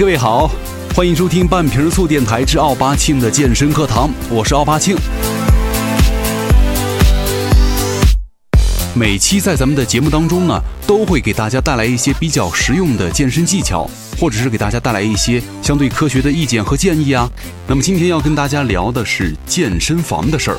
各位好，欢迎收听半瓶醋电台之奥巴庆的健身课堂，我是奥巴庆。每期在咱们的节目当中呢，都会给大家带来一些比较实用的健身技巧，或者是给大家带来一些相对科学的意见和建议啊。那么今天要跟大家聊的是健身房的事儿。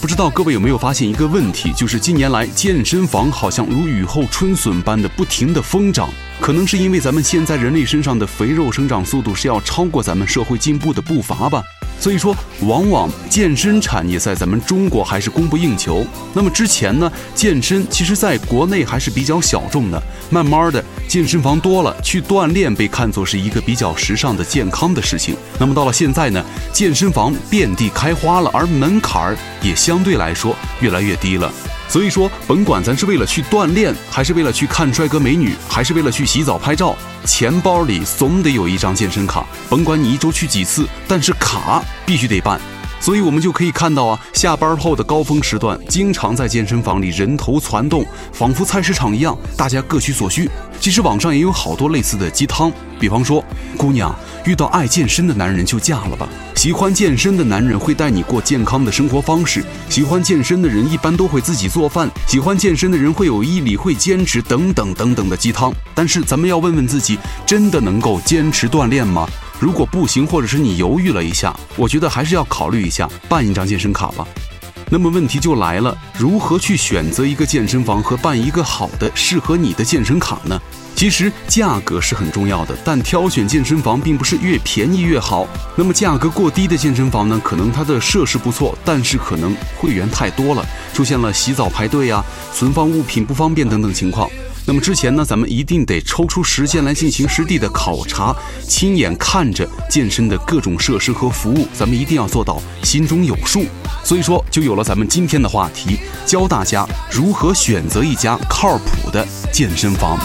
不知道各位有没有发现一个问题，就是近年来健身房好像如雨后春笋般的不停的疯长。可能是因为咱们现在人类身上的肥肉生长速度是要超过咱们社会进步的步伐吧，所以说往往健身产业在咱们中国还是供不应求。那么之前呢，健身其实在国内还是比较小众的，慢慢的健身房多了，去锻炼被看作是一个比较时尚的健康的事情。那么到了现在呢，健身房遍地开花了，而门槛儿也相对来说越来越低了。所以说，甭管咱是为了去锻炼，还是为了去看帅哥美女，还是为了去洗澡拍照，钱包里总得有一张健身卡。甭管你一周去几次，但是卡必须得办。所以我们就可以看到啊，下班后的高峰时段，经常在健身房里人头攒动，仿佛菜市场一样，大家各取所需。其实网上也有好多类似的鸡汤，比方说，姑娘遇到爱健身的男人就嫁了吧。喜欢健身的男人会带你过健康的生活方式。喜欢健身的人一般都会自己做饭。喜欢健身的人会有毅力，会坚持等等等等的鸡汤。但是咱们要问问自己，真的能够坚持锻炼吗？如果不行，或者是你犹豫了一下，我觉得还是要考虑一下办一张健身卡吧。那么问题就来了，如何去选择一个健身房和办一个好的适合你的健身卡呢？其实价格是很重要的，但挑选健身房并不是越便宜越好。那么价格过低的健身房呢，可能它的设施不错，但是可能会员太多了，出现了洗澡排队啊、存放物品不方便等等情况。那么之前呢，咱们一定得抽出时间来进行实地的考察，亲眼看着健身的各种设施和服务，咱们一定要做到心中有数。所以说，就有了咱们今天的话题，教大家如何选择一家靠谱的健身房。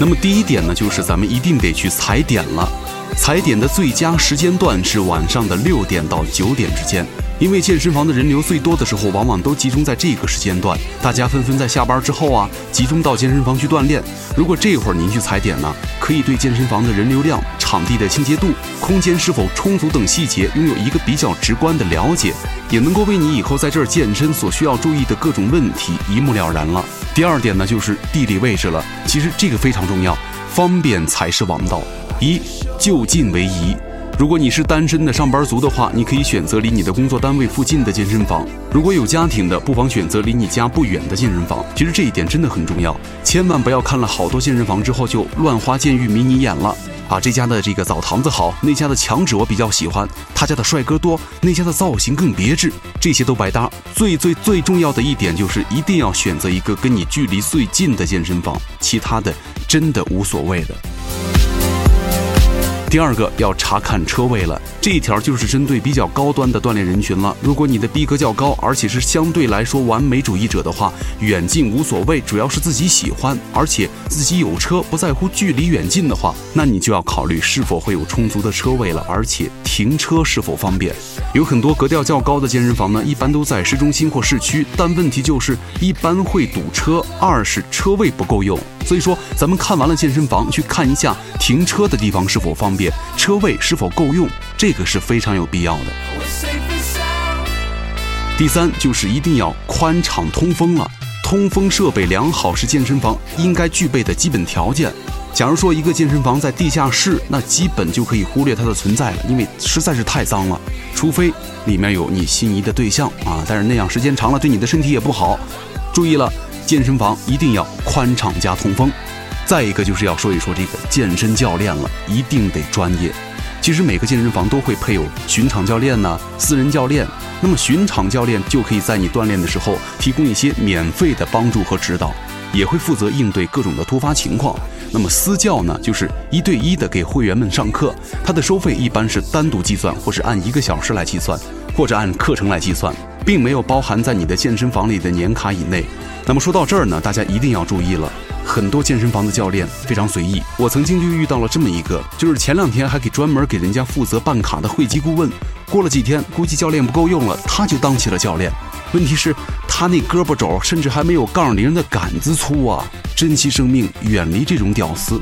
那么第一点呢，就是咱们一定得去踩点了。踩点的最佳时间段是晚上的六点到九点之间，因为健身房的人流最多的时候，往往都集中在这个时间段，大家纷纷在下班之后啊，集中到健身房去锻炼。如果这会儿您去踩点呢，可以对健身房的人流量、场地的清洁度、空间是否充足等细节拥有一个比较直观的了解，也能够为你以后在这儿健身所需要注意的各种问题一目了然了。第二点呢，就是地理位置了，其实这个非常重要，方便才是王道。一就近为宜。如果你是单身的上班族的话，你可以选择离你的工作单位附近的健身房；如果有家庭的，不妨选择离你家不远的健身房。其实这一点真的很重要，千万不要看了好多健身房之后就乱花渐欲迷你眼了啊！这家的这个澡堂子好，那家的墙纸我比较喜欢，他家的帅哥多，那家的造型更别致，这些都白搭。最最最重要的一点就是一定要选择一个跟你距离最近的健身房，其他的真的无所谓的。第二个要查看车位了，这一条就是针对比较高端的锻炼人群了。如果你的逼格较高，而且是相对来说完美主义者的话，远近无所谓，主要是自己喜欢，而且自己有车，不在乎距离远近的话，那你就要考虑是否会有充足的车位了，而且停车是否方便。有很多格调较高的健身房呢，一般都在市中心或市区，但问题就是一般会堵车，二是车位不够用。所以说，咱们看完了健身房，去看一下停车的地方是否方便，车位是否够用，这个是非常有必要的。第三就是一定要宽敞通风了，通风设备良好是健身房应该具备的基本条件。假如说一个健身房在地下室，那基本就可以忽略它的存在了，因为实在是太脏了。除非里面有你心仪的对象啊，但是那样时间长了对你的身体也不好。注意了。健身房一定要宽敞加通风，再一个就是要说一说这个健身教练了，一定得专业。其实每个健身房都会配有巡场教练呢，私人教练。那么巡场教练就可以在你锻炼的时候提供一些免费的帮助和指导，也会负责应对各种的突发情况。那么私教呢，就是一对一的给会员们上课，他的收费一般是单独计算，或是按一个小时来计算，或者按课程来计算，并没有包含在你的健身房里的年卡以内。那么说到这儿呢，大家一定要注意了，很多健身房的教练非常随意。我曾经就遇到了这么一个，就是前两天还给专门给人家负责办卡的会籍顾问，过了几天，估计教练不够用了，他就当起了教练。问题是，他那胳膊肘甚至还没有杠铃的杆子粗啊！珍惜生命，远离这种屌丝。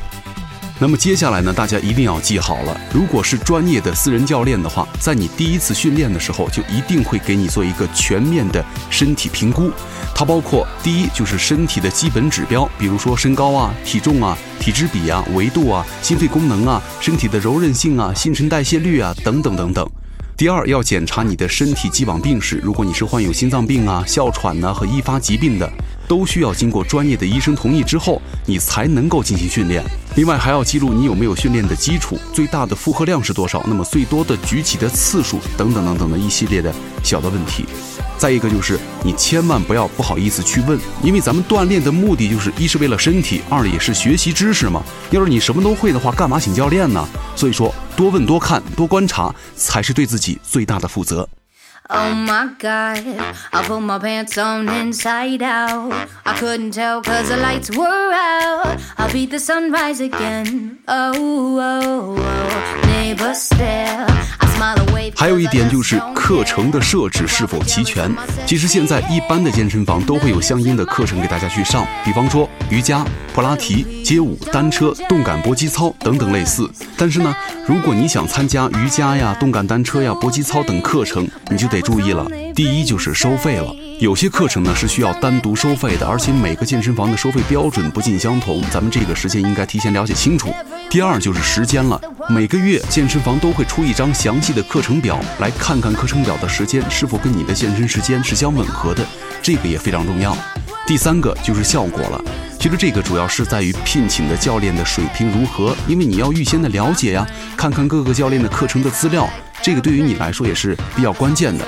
那么接下来呢，大家一定要记好了，如果是专业的私人教练的话，在你第一次训练的时候，就一定会给你做一个全面的身体评估。它包括第一就是身体的基本指标，比如说身高啊、体重啊、体脂比啊、维度啊、心肺功能啊、身体的柔韧性啊、新陈代谢率啊等等等等。第二要检查你的身体既往病史，如果你是患有心脏病啊、哮喘呢和易发疾病的。都需要经过专业的医生同意之后，你才能够进行训练。另外还要记录你有没有训练的基础，最大的负荷量是多少，那么最多的举起的次数等等等等的一系列的小的问题。再一个就是你千万不要不好意思去问，因为咱们锻炼的目的就是一是为了身体，二也是学习知识嘛。要是你什么都会的话，干嘛请教练呢？所以说多问多看多观察才是对自己最大的负责。Oh my god, I put my pants on inside out. I couldn't tell cause the lights were out. I'll beat the sunrise again. Oh, oh, oh. Neighbor stare. 还有一点就是课程的设置是否齐全。其实现在一般的健身房都会有相应的课程给大家去上，比方说瑜伽、普拉提、街舞、单车、动感搏击操等等类似。但是呢，如果你想参加瑜伽呀、动感单车呀、搏击操等课程，你就得注意了。第一就是收费了，有些课程呢是需要单独收费的，而且每个健身房的收费标准不尽相同，咱们这个时间应该提前了解清楚。第二就是时间了，每个月健身房都会出一张详细的课程表，来看看课程表的时间是否跟你的健身时间是相吻合的，这个也非常重要。第三个就是效果了，其实这个主要是在于聘请的教练的水平如何，因为你要预先的了解呀，看看各个教练的课程的资料，这个对于你来说也是比较关键的。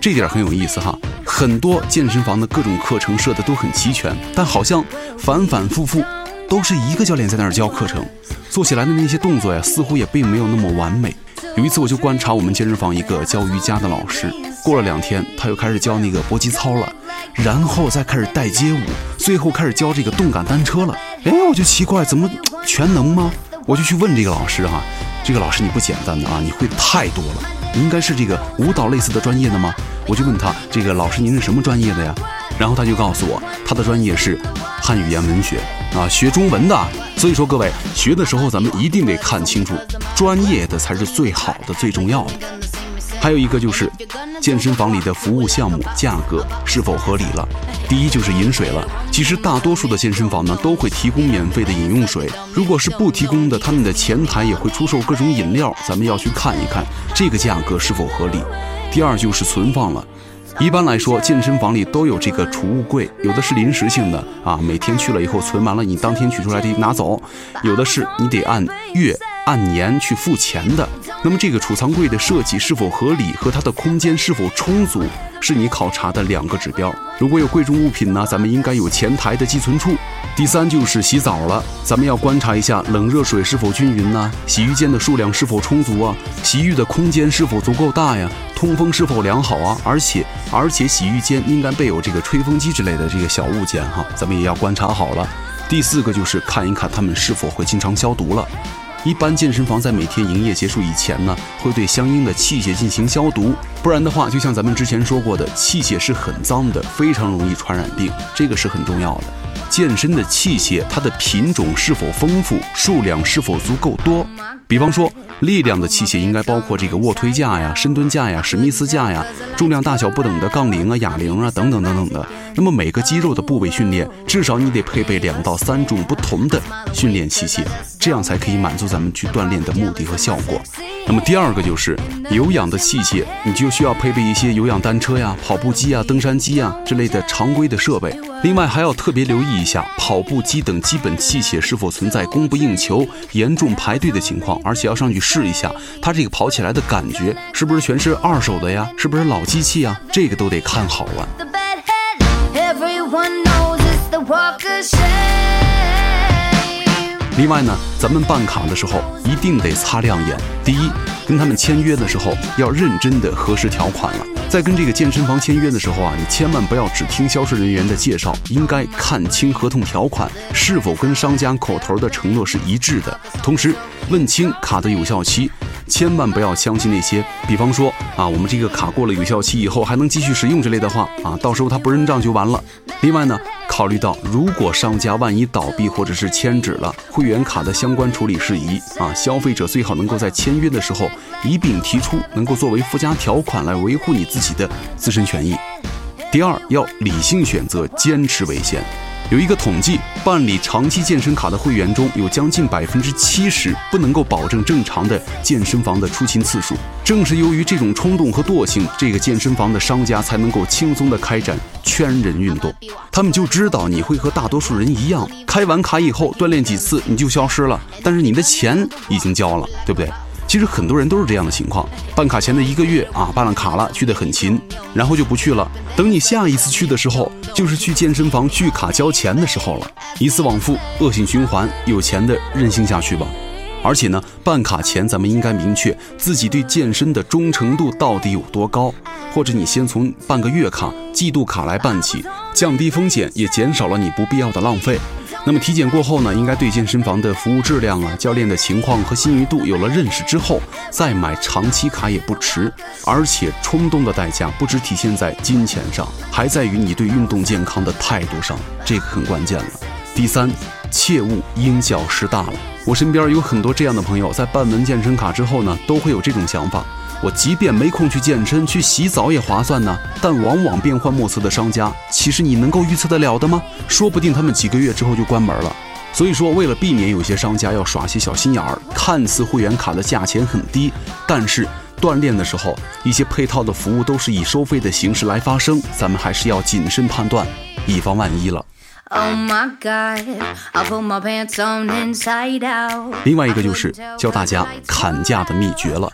这点很有意思哈，很多健身房的各种课程设的都很齐全，但好像反反复复都是一个教练在那儿教课程。做起来的那些动作呀，似乎也并没有那么完美。有一次，我就观察我们健身房一个教瑜伽的老师，过了两天，他又开始教那个搏击操了，然后再开始带街舞，最后开始教这个动感单车了。哎，我就奇怪，怎么全能吗？我就去问这个老师哈，这个老师你不简单的啊，你会太多了，应该是这个舞蹈类似的专业的吗？我就问他，这个老师您是什么专业的呀？然后他就告诉我，他的专业是汉语言文学啊，学中文的。所以说，各位学的时候，咱们一定得看清楚，专业的才是最好的、最重要的。还有一个就是，健身房里的服务项目价格是否合理了。第一就是饮水了，其实大多数的健身房呢都会提供免费的饮用水，如果是不提供的，他们的前台也会出售各种饮料，咱们要去看一看这个价格是否合理。第二就是存放了。一般来说，健身房里都有这个储物柜，有的是临时性的啊，每天去了以后存完了，你当天取出来得拿走；有的是你得按月、按年去付钱的。那么这个储藏柜的设计是否合理和它的空间是否充足，是你考察的两个指标。如果有贵重物品呢，咱们应该有前台的寄存处。第三就是洗澡了，咱们要观察一下冷热水是否均匀呢？洗浴间的数量是否充足啊？洗浴的空间是否足够大呀？通风是否良好啊？而且而且洗浴间应该备有这个吹风机之类的这个小物件哈，咱们也要观察好了。第四个就是看一看他们是否会经常消毒了。一般健身房在每天营业结束以前呢，会对相应的器械进行消毒，不然的话，就像咱们之前说过的，器械是很脏的，非常容易传染病，这个是很重要的。健身的器械，它的品种是否丰富，数量是否足够多？比方说，力量的器械应该包括这个卧推架呀、深蹲架呀、史密斯架呀，重量大小不等的杠铃啊、哑铃啊等等等等的。那么每个肌肉的部位训练，至少你得配备两到三种不同的训练器械，这样才可以满足咱们去锻炼的目的和效果。那么第二个就是有氧的器械，你就需要配备一些有氧单车呀、跑步机啊、登山机啊之类的常规的设备。另外还要特别留意一下跑步机等基本器械是否存在供不应求、严重排队的情况，而且要上去试一下，它这个跑起来的感觉是不是全是二手的呀？是不是老机器啊？这个都得看好了。另外呢，咱们办卡的时候一定得擦亮眼。第一，跟他们签约的时候要认真的核实条款了。在跟这个健身房签约的时候啊，你千万不要只听销售人员的介绍，应该看清合同条款是否跟商家口头的承诺是一致的。同时，问清卡的有效期。千万不要相信那些，比方说啊，我们这个卡过了有效期以后还能继续使用之类的话啊，到时候他不认账就完了。另外呢，考虑到如果商家万一倒闭或者是迁址了，会员卡的相关处理事宜啊，消费者最好能够在签约的时候一并提出，能够作为附加条款来维护你自己的自身权益。第二，要理性选择，坚持为先。有一个统计，办理长期健身卡的会员中有将近百分之七十不能够保证正常的健身房的出勤次数。正是由于这种冲动和惰性，这个健身房的商家才能够轻松的开展圈人运动。他们就知道你会和大多数人一样，开完卡以后锻炼几次你就消失了，但是你的钱已经交了，对不对？其实很多人都是这样的情况，办卡前的一个月啊，办了卡了，去的很勤，然后就不去了。等你下一次去的时候，就是去健身房续卡交钱的时候了，一次往复，恶性循环。有钱的任性下去吧。而且呢，办卡前咱们应该明确自己对健身的忠诚度到底有多高，或者你先从办个月卡、季度卡来办起，降低风险，也减少了你不必要的浪费。那么体检过后呢，应该对健身房的服务质量啊、教练的情况和信誉度有了认识之后，再买长期卡也不迟。而且冲动的代价不只体现在金钱上，还在于你对运动健康的态度上，这个很关键了。第三，切勿因小失大了。我身边有很多这样的朋友，在办完健身卡之后呢，都会有这种想法。我即便没空去健身，去洗澡也划算呢。但往往变幻莫测的商家，其实你能够预测得了的吗？说不定他们几个月之后就关门了。所以说，为了避免有些商家要耍些小心眼儿，看似会员卡的价钱很低，但是锻炼的时候一些配套的服务都是以收费的形式来发生，咱们还是要谨慎判断，以防万一了。Oh my God, put my pants on inside out. 另外一个就是教大家砍价的秘诀了，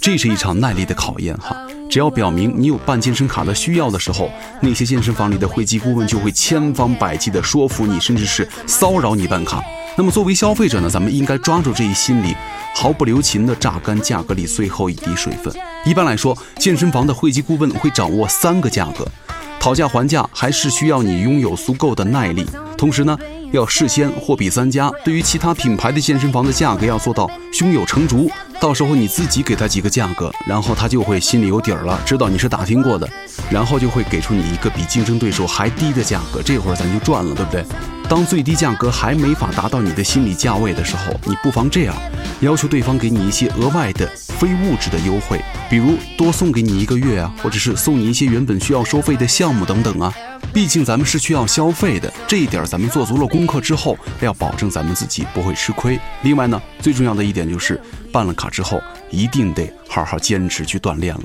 这是一场耐力的考验哈。只要表明你有办健身卡的需要的时候，那些健身房里的会籍顾问就会千方百计的说服你，甚至是骚扰你办卡。那么作为消费者呢，咱们应该抓住这一心理，毫不留情的榨干价格里最后一滴水分。一般来说，健身房的会籍顾问会掌握三个价格。讨价还价还是需要你拥有足够的耐力，同时呢，要事先货比三家，对于其他品牌的健身房的价格要做到胸有成竹。到时候你自己给他几个价格，然后他就会心里有底儿了，知道你是打听过的，然后就会给出你一个比竞争对手还低的价格，这会儿咱就赚了，对不对？当最低价格还没法达到你的心理价位的时候，你不妨这样，要求对方给你一些额外的非物质的优惠，比如多送给你一个月啊，或者是送你一些原本需要收费的项目等等啊。毕竟咱们是需要消费的，这一点咱们做足了功课之后，要保证咱们自己不会吃亏。另外呢，最重要的一点就是办了卡之后，一定得好好坚持去锻炼了。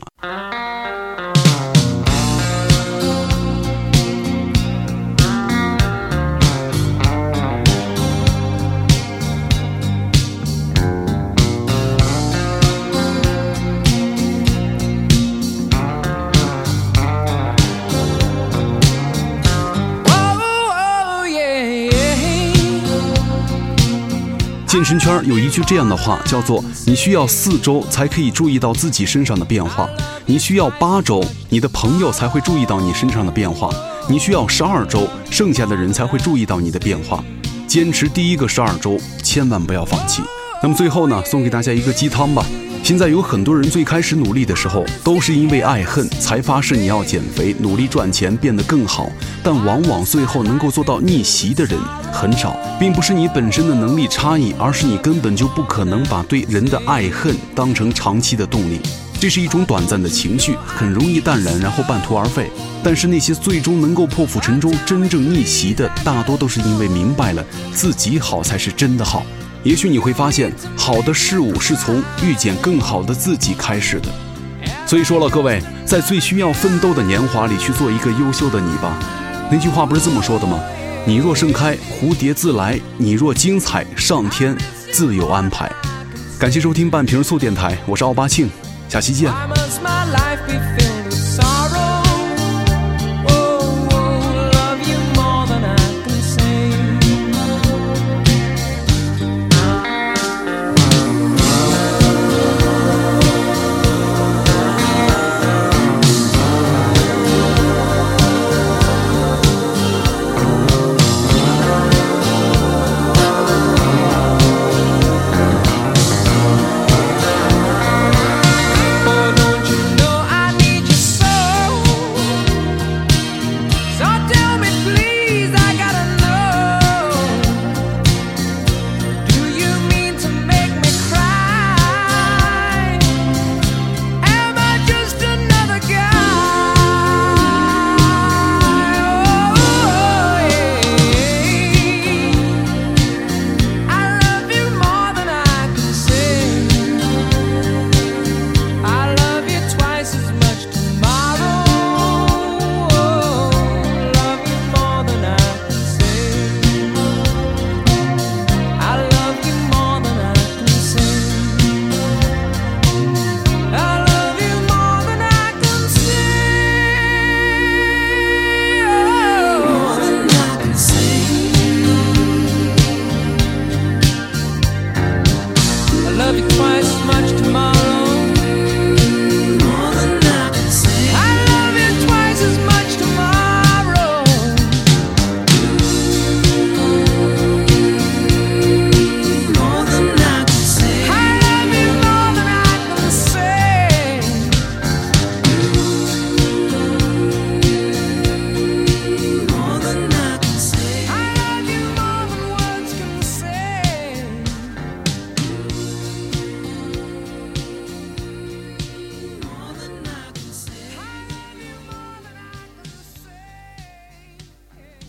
健身圈有一句这样的话，叫做“你需要四周才可以注意到自己身上的变化，你需要八周，你的朋友才会注意到你身上的变化，你需要十二周，剩下的人才会注意到你的变化。坚持第一个十二周，千万不要放弃。那么最后呢，送给大家一个鸡汤吧。现在有很多人最开始努力的时候，都是因为爱恨才发誓你要减肥、努力赚钱、变得更好，但往往最后能够做到逆袭的人很少，并不是你本身的能力差异，而是你根本就不可能把对人的爱恨当成长期的动力。这是一种短暂的情绪，很容易淡然，然后半途而废。但是那些最终能够破釜沉舟、真正逆袭的，大多都是因为明白了自己好才是真的好。也许你会发现，好的事物是从遇见更好的自己开始的。所以说了，各位，在最需要奋斗的年华里，去做一个优秀的你吧。那句话不是这么说的吗？你若盛开，蝴蝶自来；你若精彩，上天自有安排。感谢收听半瓶醋电台，我是奥巴庆，下期见。